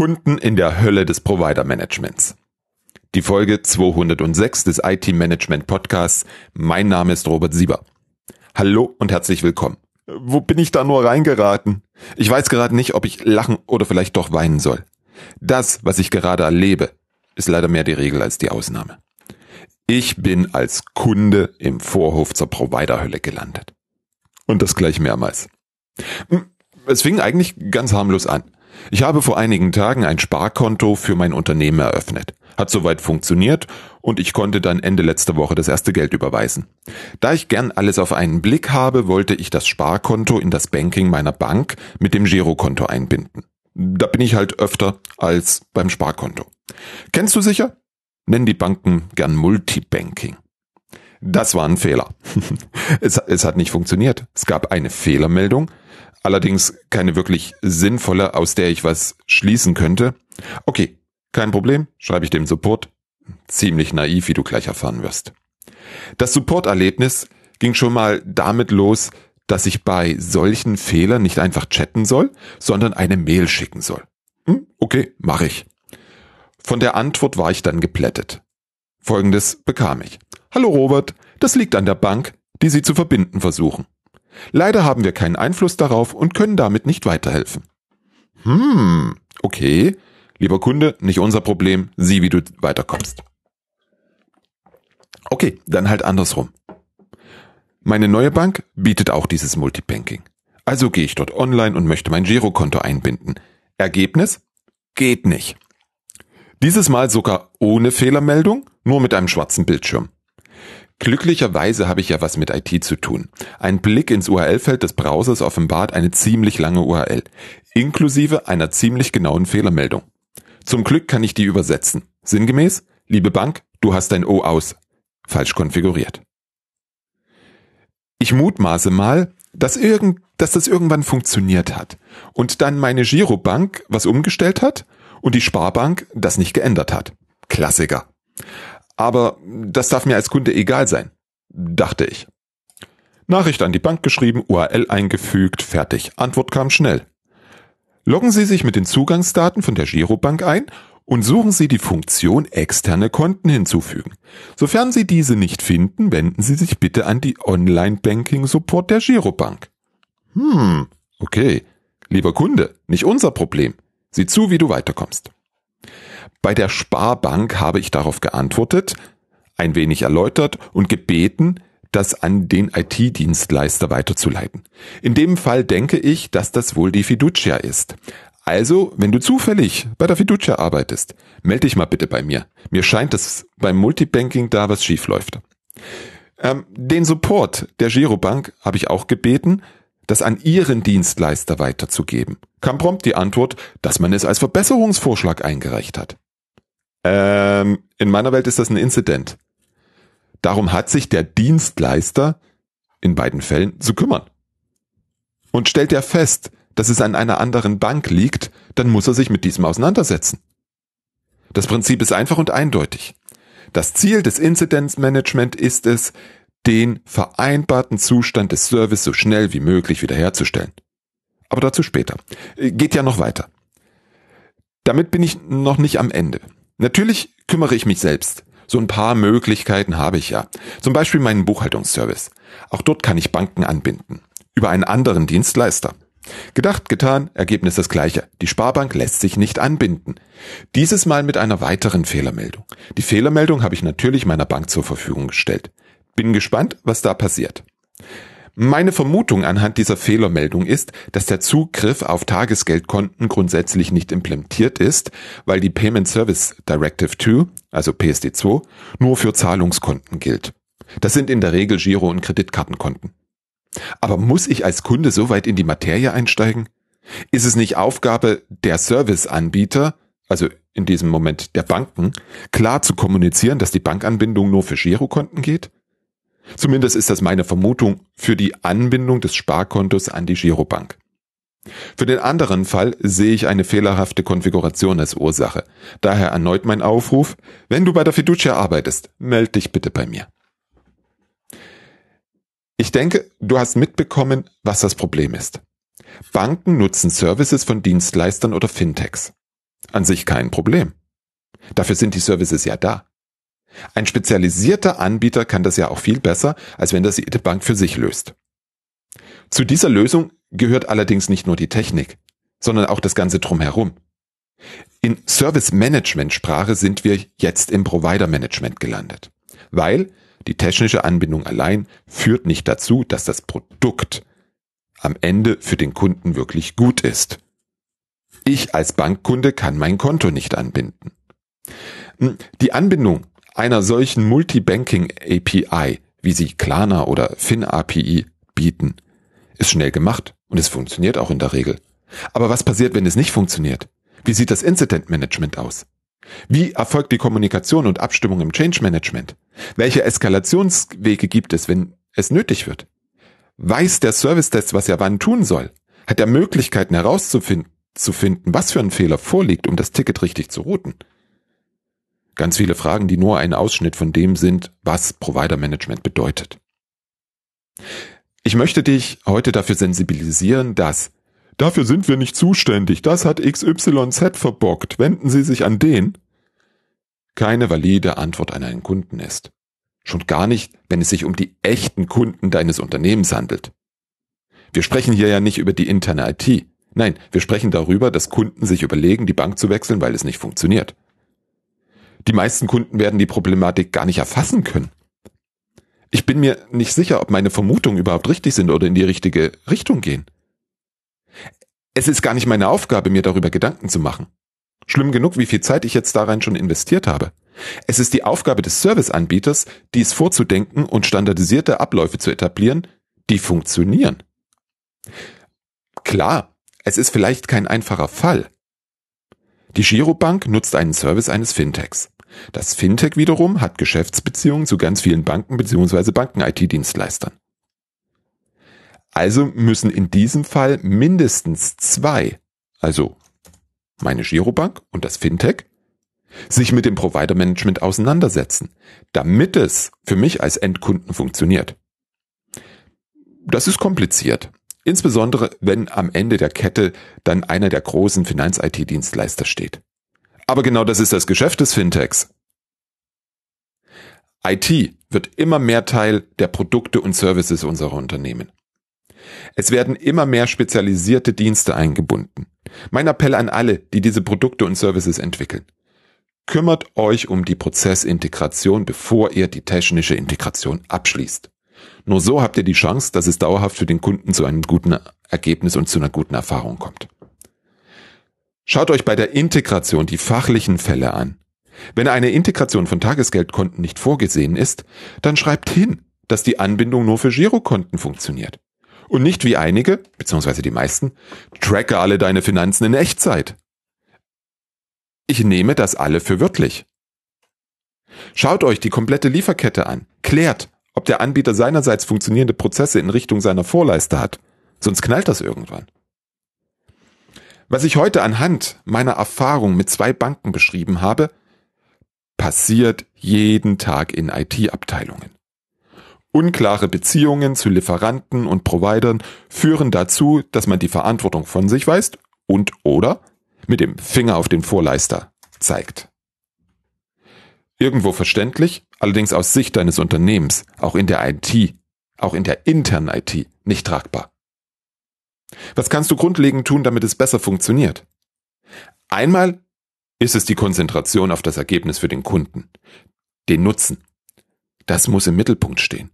Kunden in der Hölle des Provider Managements. Die Folge 206 des IT Management Podcasts. Mein Name ist Robert Sieber. Hallo und herzlich willkommen. Wo bin ich da nur reingeraten? Ich weiß gerade nicht, ob ich lachen oder vielleicht doch weinen soll. Das, was ich gerade erlebe, ist leider mehr die Regel als die Ausnahme. Ich bin als Kunde im Vorhof zur Providerhölle gelandet. Und das gleich mehrmals. Hm, es fing eigentlich ganz harmlos an. Ich habe vor einigen Tagen ein Sparkonto für mein Unternehmen eröffnet. Hat soweit funktioniert und ich konnte dann Ende letzter Woche das erste Geld überweisen. Da ich gern alles auf einen Blick habe, wollte ich das Sparkonto in das Banking meiner Bank mit dem Girokonto einbinden. Da bin ich halt öfter als beim Sparkonto. Kennst du sicher? Nennen die Banken gern Multibanking. Das war ein Fehler. es, es hat nicht funktioniert. Es gab eine Fehlermeldung, allerdings keine wirklich sinnvolle, aus der ich was schließen könnte. Okay, kein Problem, schreibe ich dem Support. Ziemlich naiv, wie du gleich erfahren wirst. Das Support-Erlebnis ging schon mal damit los, dass ich bei solchen Fehlern nicht einfach chatten soll, sondern eine Mail schicken soll. Hm, okay, mache ich. Von der Antwort war ich dann geplättet. Folgendes bekam ich. Hallo Robert, das liegt an der Bank, die Sie zu verbinden versuchen. Leider haben wir keinen Einfluss darauf und können damit nicht weiterhelfen. Hm, okay. Lieber Kunde, nicht unser Problem, sieh, wie du weiterkommst. Okay, dann halt andersrum. Meine neue Bank bietet auch dieses Multibanking. Also gehe ich dort online und möchte mein Girokonto einbinden. Ergebnis? Geht nicht. Dieses Mal sogar ohne Fehlermeldung, nur mit einem schwarzen Bildschirm. Glücklicherweise habe ich ja was mit IT zu tun. Ein Blick ins URL-Feld des Browsers offenbart eine ziemlich lange URL, inklusive einer ziemlich genauen Fehlermeldung. Zum Glück kann ich die übersetzen. Sinngemäß, liebe Bank, du hast dein O aus. Falsch konfiguriert. Ich mutmaße mal, dass, irgend, dass das irgendwann funktioniert hat und dann meine Girobank was umgestellt hat und die Sparbank das nicht geändert hat. Klassiker. Aber das darf mir als Kunde egal sein, dachte ich. Nachricht an die Bank geschrieben, URL eingefügt, fertig. Antwort kam schnell. Loggen Sie sich mit den Zugangsdaten von der Girobank ein und suchen Sie die Funktion externe Konten hinzufügen. Sofern Sie diese nicht finden, wenden Sie sich bitte an die Online-Banking-Support der Girobank. Hm, okay. Lieber Kunde, nicht unser Problem. Sieh zu, wie du weiterkommst. Bei der Sparbank habe ich darauf geantwortet, ein wenig erläutert und gebeten, das an den IT-Dienstleister weiterzuleiten. In dem Fall denke ich, dass das wohl die Fiducia ist. Also, wenn du zufällig bei der Fiducia arbeitest, melde dich mal bitte bei mir. Mir scheint, dass beim Multibanking da was schief läuft. Ähm, den Support der Girobank habe ich auch gebeten, das an ihren Dienstleister weiterzugeben. Kam prompt die Antwort, dass man es als Verbesserungsvorschlag eingereicht hat. Ähm, in meiner Welt ist das ein Inzident. Darum hat sich der Dienstleister in beiden Fällen zu kümmern. Und stellt er fest, dass es an einer anderen Bank liegt, dann muss er sich mit diesem auseinandersetzen. Das Prinzip ist einfach und eindeutig. Das Ziel des Inzidenzmanagement ist es, den vereinbarten Zustand des Service so schnell wie möglich wiederherzustellen. Aber dazu später. Geht ja noch weiter. Damit bin ich noch nicht am Ende. Natürlich kümmere ich mich selbst. So ein paar Möglichkeiten habe ich ja. Zum Beispiel meinen Buchhaltungsservice. Auch dort kann ich Banken anbinden. Über einen anderen Dienstleister. Gedacht, getan, Ergebnis das gleiche. Die Sparbank lässt sich nicht anbinden. Dieses Mal mit einer weiteren Fehlermeldung. Die Fehlermeldung habe ich natürlich meiner Bank zur Verfügung gestellt. Bin gespannt, was da passiert. Meine Vermutung anhand dieser Fehlermeldung ist, dass der Zugriff auf Tagesgeldkonten grundsätzlich nicht implementiert ist, weil die Payment Service Directive 2, also PSD2, nur für Zahlungskonten gilt. Das sind in der Regel Giro- und Kreditkartenkonten. Aber muss ich als Kunde so weit in die Materie einsteigen? Ist es nicht Aufgabe der Serviceanbieter, also in diesem Moment der Banken, klar zu kommunizieren, dass die Bankanbindung nur für Girokonten geht? Zumindest ist das meine Vermutung für die Anbindung des Sparkontos an die Girobank. Für den anderen Fall sehe ich eine fehlerhafte Konfiguration als Ursache. Daher erneut mein Aufruf, wenn du bei der Fiducia arbeitest, melde dich bitte bei mir. Ich denke, du hast mitbekommen, was das Problem ist. Banken nutzen Services von Dienstleistern oder Fintechs. An sich kein Problem. Dafür sind die Services ja da. Ein spezialisierter Anbieter kann das ja auch viel besser, als wenn das jede Bank für sich löst. Zu dieser Lösung gehört allerdings nicht nur die Technik, sondern auch das Ganze drumherum. In Service Management Sprache sind wir jetzt im Provider Management gelandet, weil die technische Anbindung allein führt nicht dazu, dass das Produkt am Ende für den Kunden wirklich gut ist. Ich als Bankkunde kann mein Konto nicht anbinden. Die Anbindung einer solchen Multibanking API, wie sie Klarna oder FinAPI bieten, ist schnell gemacht und es funktioniert auch in der Regel. Aber was passiert, wenn es nicht funktioniert? Wie sieht das Incident Management aus? Wie erfolgt die Kommunikation und Abstimmung im Change Management? Welche Eskalationswege gibt es, wenn es nötig wird? Weiß der Service Test, was er wann tun soll? Hat er Möglichkeiten herauszufinden, zu finden, was für ein Fehler vorliegt, um das Ticket richtig zu routen? Ganz viele Fragen, die nur ein Ausschnitt von dem sind, was Provider Management bedeutet. Ich möchte dich heute dafür sensibilisieren, dass Dafür sind wir nicht zuständig. Das hat XYZ verbockt. Wenden Sie sich an den. Keine valide Antwort an einen Kunden ist. Schon gar nicht, wenn es sich um die echten Kunden deines Unternehmens handelt. Wir sprechen hier ja nicht über die interne IT. Nein, wir sprechen darüber, dass Kunden sich überlegen, die Bank zu wechseln, weil es nicht funktioniert. Die meisten Kunden werden die Problematik gar nicht erfassen können. Ich bin mir nicht sicher, ob meine Vermutungen überhaupt richtig sind oder in die richtige Richtung gehen. Es ist gar nicht meine Aufgabe, mir darüber Gedanken zu machen. Schlimm genug, wie viel Zeit ich jetzt darein schon investiert habe. Es ist die Aufgabe des Serviceanbieters, dies vorzudenken und standardisierte Abläufe zu etablieren, die funktionieren. Klar, es ist vielleicht kein einfacher Fall. Die Girobank nutzt einen Service eines Fintechs. Das Fintech wiederum hat Geschäftsbeziehungen zu ganz vielen Banken bzw. Banken-IT-Dienstleistern. Also müssen in diesem Fall mindestens zwei, also meine Girobank und das Fintech, sich mit dem Provider Management auseinandersetzen, damit es für mich als Endkunden funktioniert. Das ist kompliziert. Insbesondere, wenn am Ende der Kette dann einer der großen Finanz-IT-Dienstleister steht. Aber genau das ist das Geschäft des Fintechs. IT wird immer mehr Teil der Produkte und Services unserer Unternehmen. Es werden immer mehr spezialisierte Dienste eingebunden. Mein Appell an alle, die diese Produkte und Services entwickeln. Kümmert euch um die Prozessintegration, bevor ihr die technische Integration abschließt. Nur so habt ihr die Chance, dass es dauerhaft für den Kunden zu einem guten Ergebnis und zu einer guten Erfahrung kommt. Schaut euch bei der Integration die fachlichen Fälle an. Wenn eine Integration von Tagesgeldkonten nicht vorgesehen ist, dann schreibt hin, dass die Anbindung nur für Girokonten funktioniert. Und nicht wie einige, beziehungsweise die meisten, tracke alle deine Finanzen in Echtzeit. Ich nehme das alle für wörtlich. Schaut euch die komplette Lieferkette an. Klärt, ob der Anbieter seinerseits funktionierende Prozesse in Richtung seiner Vorleiste hat. Sonst knallt das irgendwann. Was ich heute anhand meiner Erfahrung mit zwei Banken beschrieben habe, passiert jeden Tag in IT-Abteilungen. Unklare Beziehungen zu Lieferanten und Providern führen dazu, dass man die Verantwortung von sich weist und oder mit dem Finger auf den Vorleister zeigt. Irgendwo verständlich, allerdings aus Sicht deines Unternehmens, auch in der IT, auch in der internen IT, nicht tragbar. Was kannst du grundlegend tun, damit es besser funktioniert? Einmal ist es die Konzentration auf das Ergebnis für den Kunden, den Nutzen. Das muss im Mittelpunkt stehen.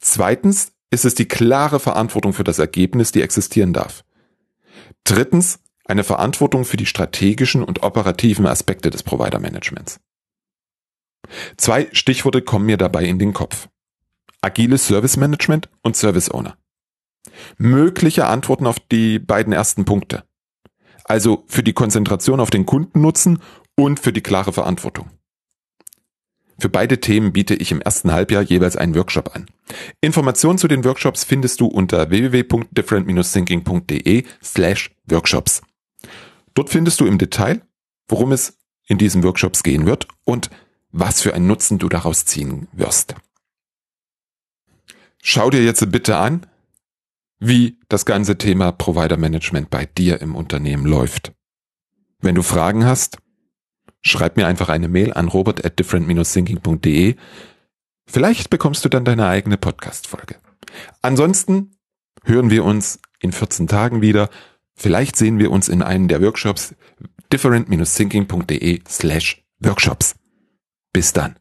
Zweitens ist es die klare Verantwortung für das Ergebnis, die existieren darf. Drittens eine Verantwortung für die strategischen und operativen Aspekte des Provider-Managements. Zwei Stichworte kommen mir dabei in den Kopf. Agiles Service Management und Service Owner. Mögliche Antworten auf die beiden ersten Punkte. Also für die Konzentration auf den Kundennutzen und für die klare Verantwortung. Für beide Themen biete ich im ersten Halbjahr jeweils einen Workshop an. Informationen zu den Workshops findest du unter www.different-thinking.de slash workshops. Dort findest du im Detail, worum es in diesen Workshops gehen wird und was für einen Nutzen du daraus ziehen wirst. Schau dir jetzt bitte an, wie das ganze Thema Provider Management bei dir im Unternehmen läuft. Wenn du Fragen hast, schreib mir einfach eine Mail an robert at different-thinking.de. Vielleicht bekommst du dann deine eigene Podcast-Folge. Ansonsten hören wir uns in 14 Tagen wieder. Vielleicht sehen wir uns in einem der Workshops different-thinking.de slash Workshops. Bis dann.